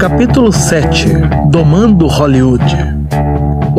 Capítulo 7 Domando Hollywood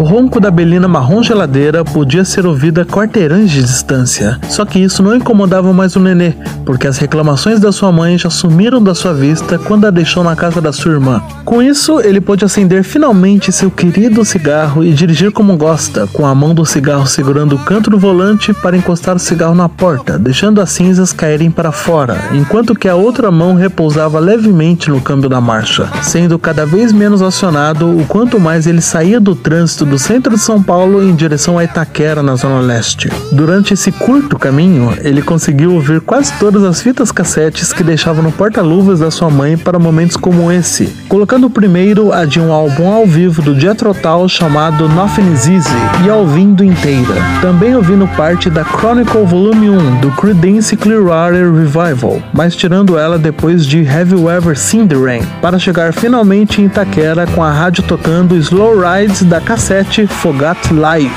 o ronco da Belina marrom geladeira podia ser ouvido a quarteirões de distância. Só que isso não incomodava mais o nenê, porque as reclamações da sua mãe já sumiram da sua vista quando a deixou na casa da sua irmã. Com isso, ele pôde acender finalmente seu querido cigarro e dirigir como gosta, com a mão do cigarro segurando o canto do volante para encostar o cigarro na porta, deixando as cinzas caírem para fora, enquanto que a outra mão repousava levemente no câmbio da marcha, sendo cada vez menos acionado o quanto mais ele saía do trânsito do centro de São Paulo em direção a Itaquera, na Zona Leste. Durante esse curto caminho, ele conseguiu ouvir quase todas as fitas cassetes que deixava no porta-luvas da sua mãe para momentos como esse, colocando primeiro a de um álbum ao vivo do Jethro Tull chamado Nothing Is Easy e ouvindo inteira. Também ouvindo parte da Chronicle Volume 1 do Creedence Clearwater Revival, mas tirando ela depois de Have You Ever Seen the Rain, para chegar finalmente em Itaquera com a rádio tocando Slow Rides da cassete 7 Fogat Live.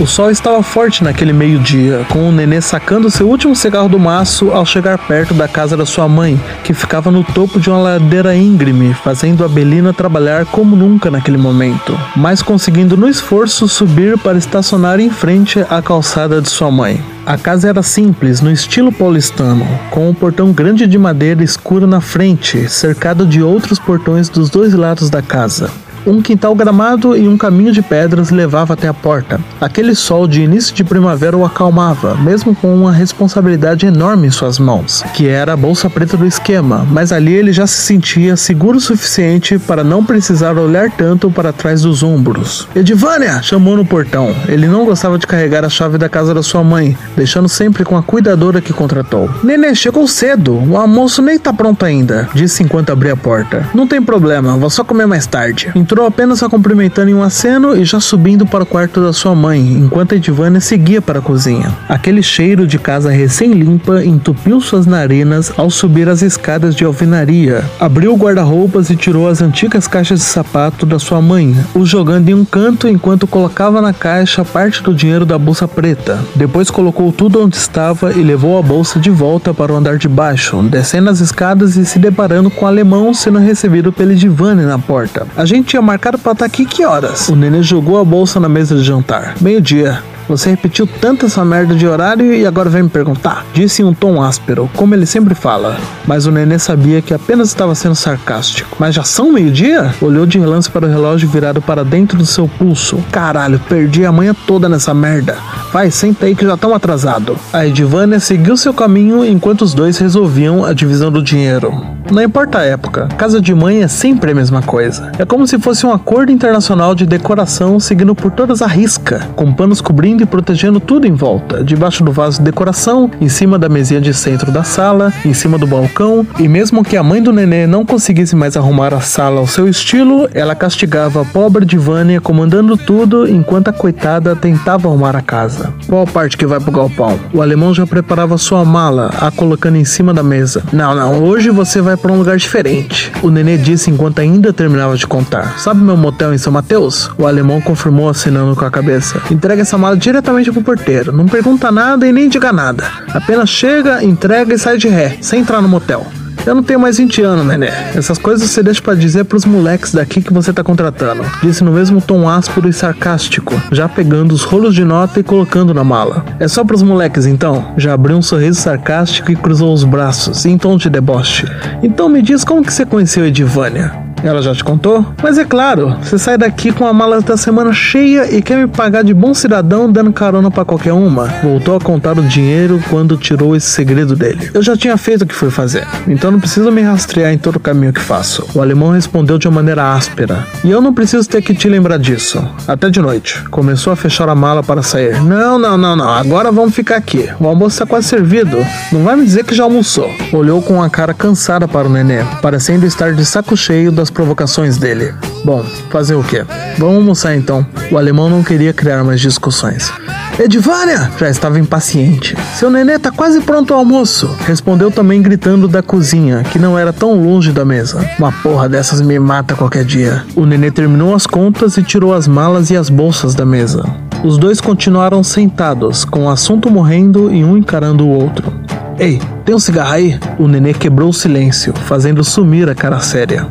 O sol estava forte naquele meio-dia, com o nenê sacando seu último cigarro do maço ao chegar perto da casa da sua mãe, que ficava no topo de uma ladeira íngreme, fazendo a Belina trabalhar como nunca naquele momento, mas conseguindo no esforço subir para estacionar em frente à calçada de sua mãe. A casa era simples, no estilo paulistano, com um portão grande de madeira escuro na frente, cercado de outros portões dos dois lados da casa. Um quintal gramado e um caminho de pedras levava até a porta. Aquele sol de início de primavera o acalmava, mesmo com uma responsabilidade enorme em suas mãos, que era a bolsa preta do esquema, mas ali ele já se sentia seguro o suficiente para não precisar olhar tanto para trás dos ombros. Edivânia! chamou no portão. Ele não gostava de carregar a chave da casa da sua mãe, deixando sempre com a cuidadora que contratou. Nenê, chegou cedo. O almoço nem tá pronto ainda, disse enquanto abria a porta. Não tem problema, vou só comer mais tarde. Entrou Entrou apenas a cumprimentando em um aceno e já subindo para o quarto da sua mãe, enquanto Edvânia seguia para a cozinha. Aquele cheiro de casa recém-limpa entupiu suas narinas ao subir as escadas de alvenaria. Abriu o guarda-roupas e tirou as antigas caixas de sapato da sua mãe, os jogando em um canto enquanto colocava na caixa parte do dinheiro da bolsa preta. Depois colocou tudo onde estava e levou a bolsa de volta para o andar de baixo, descendo as escadas e se deparando com o alemão sendo recebido pela Edvânia na porta. A gente tinha marcado para estar tá aqui que horas? O nenê jogou a bolsa na mesa de jantar. Meio-dia. Você repetiu tanto essa merda de horário e agora vem me perguntar? Disse em um tom áspero, como ele sempre fala. Mas o nenê sabia que apenas estava sendo sarcástico. Mas já são meio-dia? Olhou de relance para o relógio virado para dentro do seu pulso. Caralho, perdi a manhã toda nessa merda. Vai, senta aí que já estão atrasado. A Edvânia seguiu seu caminho enquanto os dois resolviam a divisão do dinheiro. Não importa a época, casa de mãe é sempre a mesma coisa. É como se fosse um acordo internacional de decoração seguindo por todas a risca, com panos cobrindo e protegendo tudo em volta, debaixo do vaso de decoração, em cima da mesinha de centro da sala, em cima do balcão, e mesmo que a mãe do nenê não conseguisse mais arrumar a sala ao seu estilo, ela castigava a pobre Divânia comandando tudo enquanto a coitada tentava arrumar a casa. Qual parte que vai pro galpão? O alemão já preparava sua mala, a colocando em cima da mesa. Não, não, hoje você vai para um lugar diferente. O nenê disse enquanto ainda terminava de contar. Sabe meu motel em São Mateus? O alemão confirmou assinando com a cabeça. Entrega essa mala diretamente pro porteiro. Não pergunta nada e nem diga nada. Apenas chega, entrega e sai de ré, sem entrar no motel. Eu não tenho mais 20 anos, Nené. Essas coisas você deixa para dizer pros moleques daqui que você tá contratando. Disse no mesmo tom áspero e sarcástico, já pegando os rolos de nota e colocando na mala. É só pros moleques então? Já abriu um sorriso sarcástico e cruzou os braços, em tom de deboche. Então me diz como que você conheceu Edivânia? Ela já te contou? Mas é claro, você sai daqui com a mala da semana cheia e quer me pagar de bom cidadão dando carona para qualquer uma. Voltou a contar o dinheiro quando tirou esse segredo dele. Eu já tinha feito o que fui fazer, então não precisa me rastrear em todo o caminho que faço. O alemão respondeu de uma maneira áspera. E eu não preciso ter que te lembrar disso. Até de noite. Começou a fechar a mala para sair. Não, não, não, não. Agora vamos ficar aqui. O almoço está quase servido. Não vai me dizer que já almoçou. Olhou com a cara cansada para o nenê, parecendo estar de saco cheio das provocações dele. Bom, fazer o quê? Vamos almoçar então. O alemão não queria criar mais discussões. Edvânia! Já estava impaciente. Seu nenê tá quase pronto ao almoço. Respondeu também gritando da cozinha, que não era tão longe da mesa. Uma porra dessas me mata qualquer dia. O nenê terminou as contas e tirou as malas e as bolsas da mesa. Os dois continuaram sentados, com o assunto morrendo e um encarando o outro. Ei, tem um cigarro aí? O nenê quebrou o silêncio, fazendo sumir a cara séria.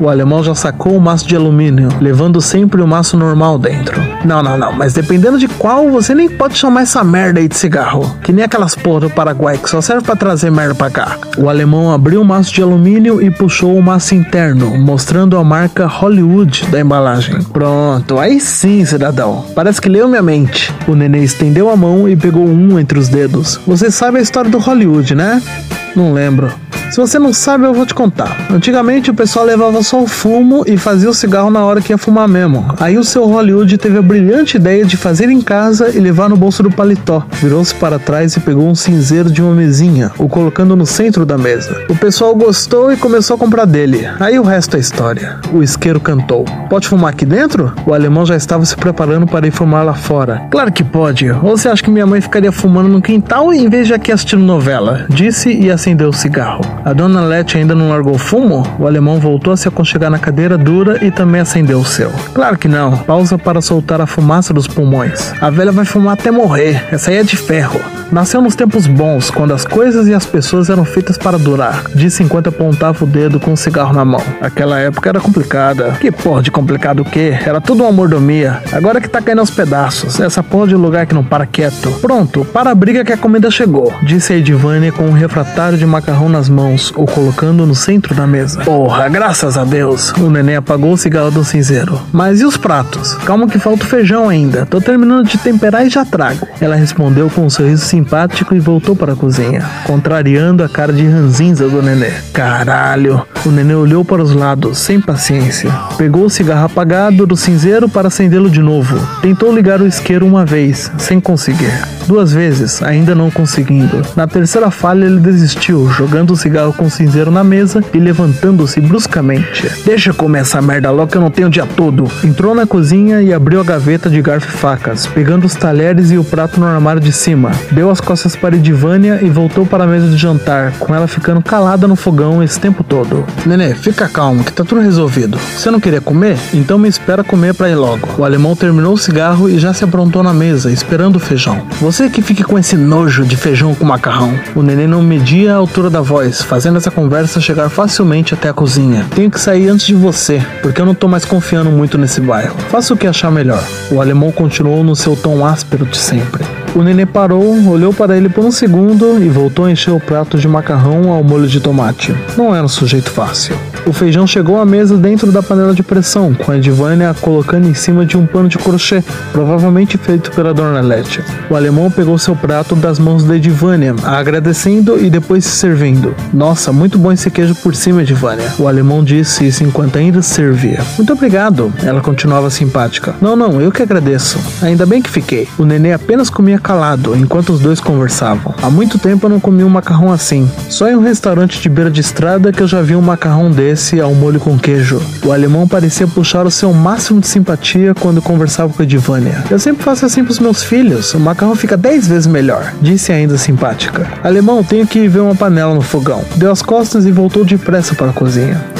O alemão já sacou o maço de alumínio, levando sempre o maço normal dentro. Não, não, não, mas dependendo de qual, você nem pode chamar essa merda aí de cigarro. Que nem aquelas porra do Paraguai que só serve para trazer merda pra cá. O alemão abriu o maço de alumínio e puxou o maço interno, mostrando a marca Hollywood da embalagem. Pronto, aí sim, cidadão. Parece que leu minha mente. O nenê estendeu a mão e pegou um entre os dedos. Você sabe a história do Hollywood, né? Não lembro. Se você não sabe, eu vou te contar. Antigamente o pessoal levava só o fumo e fazia o cigarro na hora que ia fumar mesmo. Aí o seu Hollywood teve a brilhante ideia de fazer em casa e levar no bolso do paletó. Virou-se para trás e pegou um cinzeiro de uma mesinha, o colocando no centro da mesa. O pessoal gostou e começou a comprar dele. Aí o resto é história. O isqueiro cantou: Pode fumar aqui dentro? O alemão já estava se preparando para ir fumar lá fora. Claro que pode. Ou você acha que minha mãe ficaria fumando no quintal em vez de aqui assistindo novela? Disse e acendeu o cigarro. A dona Lete ainda não largou fumo? O alemão voltou a se aconchegar na cadeira dura e também acendeu o seu. Claro que não. Pausa para soltar a fumaça dos pulmões. A velha vai fumar até morrer. Essa aí é de ferro. Nasceu nos tempos bons, quando as coisas e as pessoas eram feitas para durar, disse enquanto apontava o dedo com um cigarro na mão. Aquela época era complicada. Que porra de complicado o quê? Era tudo uma mordomia. Agora que tá caindo aos pedaços. Essa porra de lugar que não para quieto. Pronto, para a briga que a comida chegou, disse a Edivânia com um refratário de macarrão nas mãos, o colocando no centro da mesa. Porra, graças a Deus. O neném apagou o cigarro do cinzeiro. Mas e os pratos? Calma que falta o feijão ainda. Tô terminando de temperar e já trago. Ela respondeu com um sorriso simpático e voltou para a cozinha, contrariando a cara de ranzinza do nenê. Caralho! O nenê olhou para os lados, sem paciência. Pegou o cigarro apagado do cinzeiro para acendê-lo de novo. Tentou ligar o isqueiro uma vez, sem conseguir. Duas vezes, ainda não conseguindo. Na terceira falha, ele desistiu, jogando o cigarro com o cinzeiro na mesa e levantando-se bruscamente. Deixa comer essa merda logo que eu não tenho o dia todo. Entrou na cozinha e abriu a gaveta de garfo e facas, pegando os talheres e o prato no armário de cima. Deu as costas para Edivânia e voltou para a mesa de jantar, com ela ficando calada no fogão esse tempo todo. Nenê, fica calmo, que tá tudo resolvido. Você não queria comer? Então me espera comer para ir logo. O alemão terminou o cigarro e já se aprontou na mesa, esperando o feijão. Você que fique com esse nojo de feijão com macarrão. O neném não media a altura da voz, fazendo essa conversa chegar facilmente até a cozinha. Tenho que sair antes de você, porque eu não tô mais confiando muito nesse bairro. Faça o que achar melhor. O alemão continuou no seu tom áspero de sempre. O nenê parou, olhou para ele por um segundo e voltou a encher o prato de macarrão ao molho de tomate. Não era um sujeito fácil. O feijão chegou à mesa dentro da panela de pressão, com a Edivânia colocando em cima de um pano de crochê, provavelmente feito pela Dona Lete. O alemão pegou seu prato das mãos da Edivânia, agradecendo e depois se servindo. Nossa, muito bom esse queijo por cima, Edivânia. O alemão disse isso enquanto ainda se servia. Muito obrigado. Ela continuava simpática. Não, não, eu que agradeço. Ainda bem que fiquei. O nenê apenas comia calado enquanto os dois conversavam. Há muito tempo eu não comia um macarrão assim. Só em um restaurante de beira de estrada que eu já vi um macarrão desse ao molho com queijo. O alemão parecia puxar o seu máximo de simpatia quando conversava com a Edivânia. Eu sempre faço assim pros meus filhos. O macarrão fica dez vezes melhor, disse ainda simpática. Alemão, tenho que ver uma panela no fogão. Deu as costas e voltou depressa para a cozinha.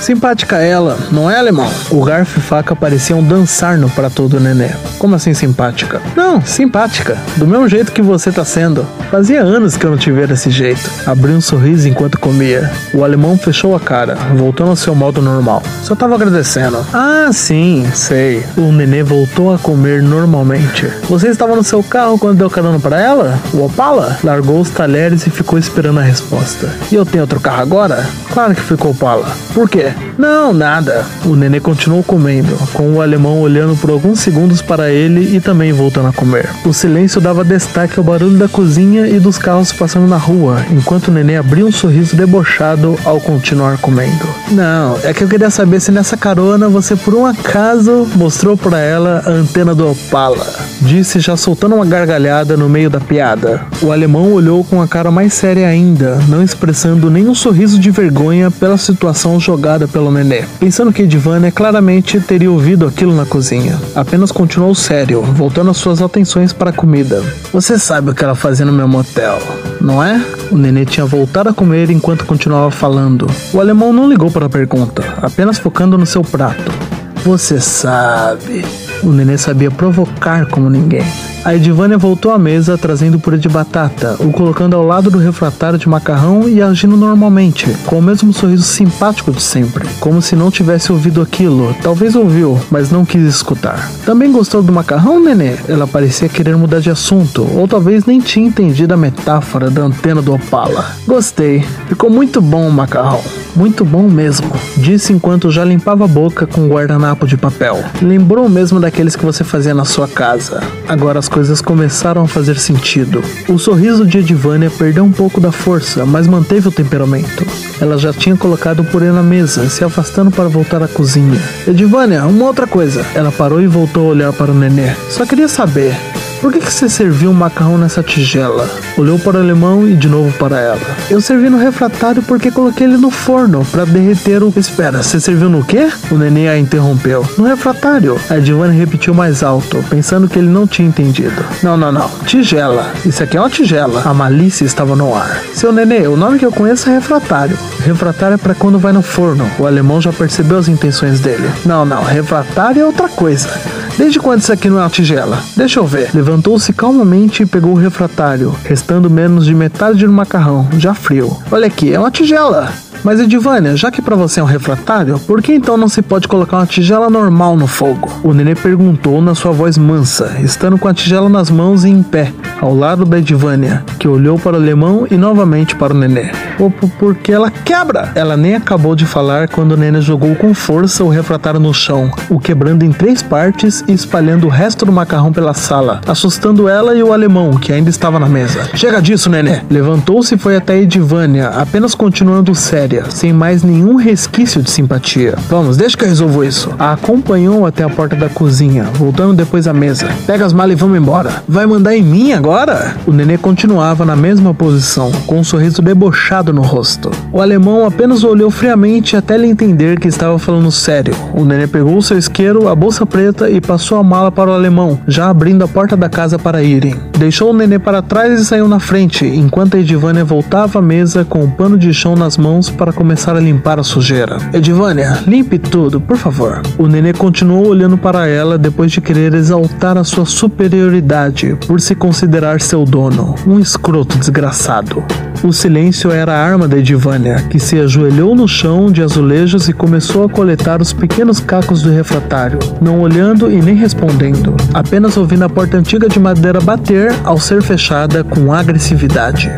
Simpática ela, não é alemão? O garfo e faca pareciam dançar no prato do nenê. Como assim simpática? Não, simpática. Do mesmo jeito que você tá sendo. Fazia anos que eu não te via desse jeito. Abriu um sorriso enquanto comia. O alemão fechou a cara, voltando ao seu modo normal. Só tava agradecendo. Ah, sim, sei. O nenê voltou a comer normalmente. Você estava no seu carro quando deu carona para ela? O Opala? Largou os talheres e ficou esperando a resposta. E eu tenho outro carro agora? Claro que ficou Opala. Por quê? Não, nada. O nenê continuou comendo, com o alemão olhando por alguns segundos para ele e também voltando a comer. O silêncio dava destaque ao barulho da cozinha e dos carros passando na rua, enquanto o nenê abria um sorriso debochado ao continuar comendo. Não, é que eu queria saber se nessa carona você por um acaso mostrou para ela a antena do Opala. Disse já soltando uma gargalhada no meio da piada. O alemão olhou com a cara mais séria ainda, não expressando nenhum sorriso de vergonha pela situação jogada pelo nenê, pensando que Edivânia claramente teria ouvido aquilo na cozinha. Apenas continuou sério, voltando as suas atenções para a comida. Você sabe o que ela fazia no meu motel, não é? O nenê tinha voltado a comer enquanto continuava falando. O alemão não ligou para a pergunta, apenas focando no seu prato. Você sabe. O nenê sabia provocar como ninguém. A Edivânia voltou à mesa trazendo purê de batata, o colocando ao lado do refratário de macarrão e agindo normalmente, com o mesmo sorriso simpático de sempre, como se não tivesse ouvido aquilo. Talvez ouviu, mas não quis escutar. Também gostou do macarrão, nenê? Ela parecia querer mudar de assunto, ou talvez nem tinha entendido a metáfora da antena do Opala. Gostei, ficou muito bom o macarrão. Muito bom mesmo, disse enquanto já limpava a boca com um guardanapo de papel. Lembrou mesmo daqueles que você fazia na sua casa. Agora as coisas começaram a fazer sentido. O sorriso de Edivânia perdeu um pouco da força, mas manteve o temperamento. Ela já tinha colocado o purê na mesa, se afastando para voltar à cozinha. Edivânia, uma outra coisa. Ela parou e voltou a olhar para o nenê. Só queria saber, por que, que você serviu um macarrão nessa tigela? Olhou para o alemão e de novo para ela. Eu servi no refratário porque coloquei ele no forno para derreter o. Espera, você serviu no quê? O neném a interrompeu. No refratário. A Giovanni repetiu mais alto, pensando que ele não tinha entendido. Não, não, não. Tigela. Isso aqui é uma tigela. A malícia estava no ar. Seu nenê, o nome que eu conheço é refratário. Refratário é para quando vai no forno. O alemão já percebeu as intenções dele. Não, não. Refratário é outra coisa. Desde quando isso aqui não é uma tigela? Deixa eu ver. Levantou-se calmamente e pegou o refratário, restando menos de metade do macarrão, já frio. Olha aqui, é uma tigela. Mas Edivânia, já que para você é um refratário, por que então não se pode colocar uma tigela normal no fogo? O nenê perguntou na sua voz mansa, estando com a tigela nas mãos e em pé, ao lado da Edivânia, que olhou para o alemão e novamente para o nenê. Porque ela quebra! Ela nem acabou de falar quando o nenê jogou com força o refratário no chão, o quebrando em três partes e espalhando o resto do macarrão pela sala, assustando ela e o alemão, que ainda estava na mesa. Chega disso, nenê! Levantou-se e foi até Edivânia, apenas continuando séria sem mais nenhum resquício de simpatia. Vamos, deixa que eu resolvo isso. A acompanhou até a porta da cozinha, voltando depois à mesa. Pega as malas e vamos embora. Vai mandar em mim agora? O nenê continuava na mesma posição, com um sorriso debochado no rosto. O alemão apenas olhou friamente até ele entender que estava falando sério. O nenê pegou o seu isqueiro, a bolsa preta e passou a mala para o alemão, já abrindo a porta da casa para irem. Deixou o nenê para trás e saiu na frente, enquanto a Edivânia voltava à mesa com um pano de chão nas mãos para começar a limpar a sujeira. Edivânia, limpe tudo, por favor. O nenê continuou olhando para ela depois de querer exaltar a sua superioridade por se considerar seu dono, um escroto desgraçado. O silêncio era a arma da Edivânia, que se ajoelhou no chão de azulejos e começou a coletar os pequenos cacos do refratário, não olhando e nem respondendo, apenas ouvindo a porta antiga de madeira bater ao ser fechada com agressividade.